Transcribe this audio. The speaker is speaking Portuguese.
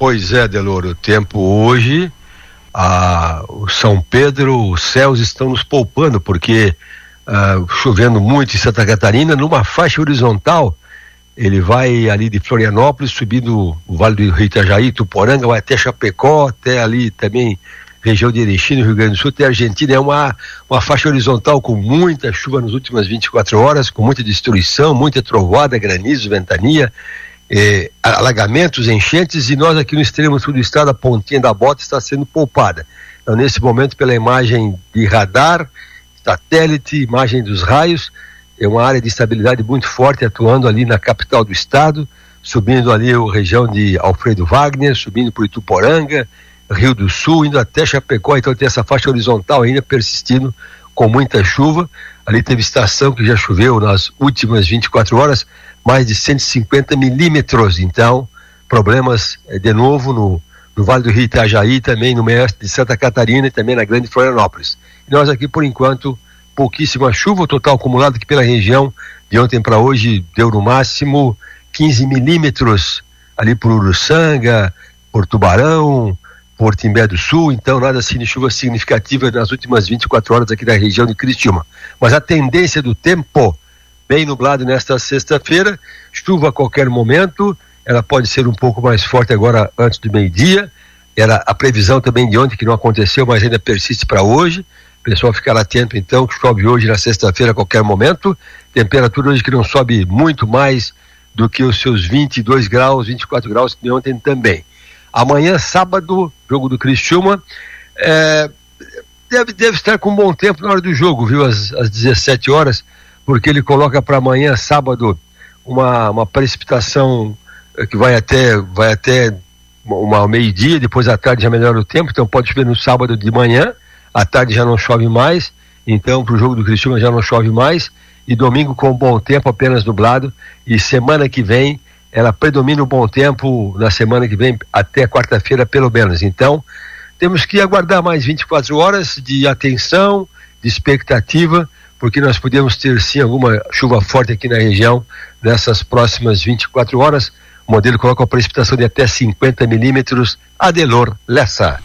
Pois é, Deloro, o tempo hoje, a, o São Pedro, os céus estão nos poupando, porque uh, chovendo muito em Santa Catarina, numa faixa horizontal, ele vai ali de Florianópolis, subindo o Vale do Rio Itajaí, Tuporanga, vai até Chapecó, até ali também região de Erechim, Rio Grande do Sul, até Argentina. É uma, uma faixa horizontal com muita chuva nas últimas 24 horas, com muita destruição, muita trovoada, granizo, ventania, eh, alagamentos, enchentes, e nós aqui no extremo sul do estado, a pontinha da bota está sendo poupada. Então, nesse momento, pela imagem de radar, satélite, imagem dos raios, é uma área de estabilidade muito forte atuando ali na capital do estado, subindo ali a região de Alfredo Wagner, subindo por Ituporanga, Rio do Sul, indo até Chapecó, então tem essa faixa horizontal ainda persistindo com muita chuva. Ali teve estação que já choveu nas últimas 24 horas, mais de 150 milímetros. Então, problemas eh, de novo no, no Vale do Rio Itajaí, também no meio de Santa Catarina e também na Grande Florianópolis. E nós aqui, por enquanto, pouquíssima chuva, o total acumulado aqui pela região de ontem para hoje deu no máximo 15 milímetros ali por Uruçanga, por Tubarão, por Timbé do Sul, então nada assim de chuva significativa nas últimas 24 horas aqui da região de Criciúma. Mas a tendência do tempo, bem nublado nesta sexta-feira, chuva a qualquer momento, ela pode ser um pouco mais forte agora antes do meio-dia, era a previsão também de ontem que não aconteceu, mas ainda persiste para hoje, pessoal ficar atento então, que chove hoje na sexta-feira a qualquer momento, temperatura hoje que não sobe muito mais do que os seus 22 graus, 24 graus que ontem também. Amanhã, sábado, jogo do Criciúma, é, deve, deve estar com um bom tempo na hora do jogo, viu, às, às 17 horas, porque ele coloca para amanhã, sábado, uma, uma precipitação é, que vai até, vai até uma meio-dia, depois à tarde já melhora o tempo, então pode chover no sábado de manhã, à tarde já não chove mais, então para o jogo do Cristiúma já não chove mais, e domingo com bom tempo, apenas nublado, e semana que vem ela predomina o bom tempo na semana que vem, até quarta-feira pelo menos. Então, temos que aguardar mais 24 horas de atenção, de expectativa, porque nós podemos ter sim alguma chuva forte aqui na região nessas próximas 24 horas. O modelo coloca uma precipitação de até 50 milímetros. Adelor Lessa.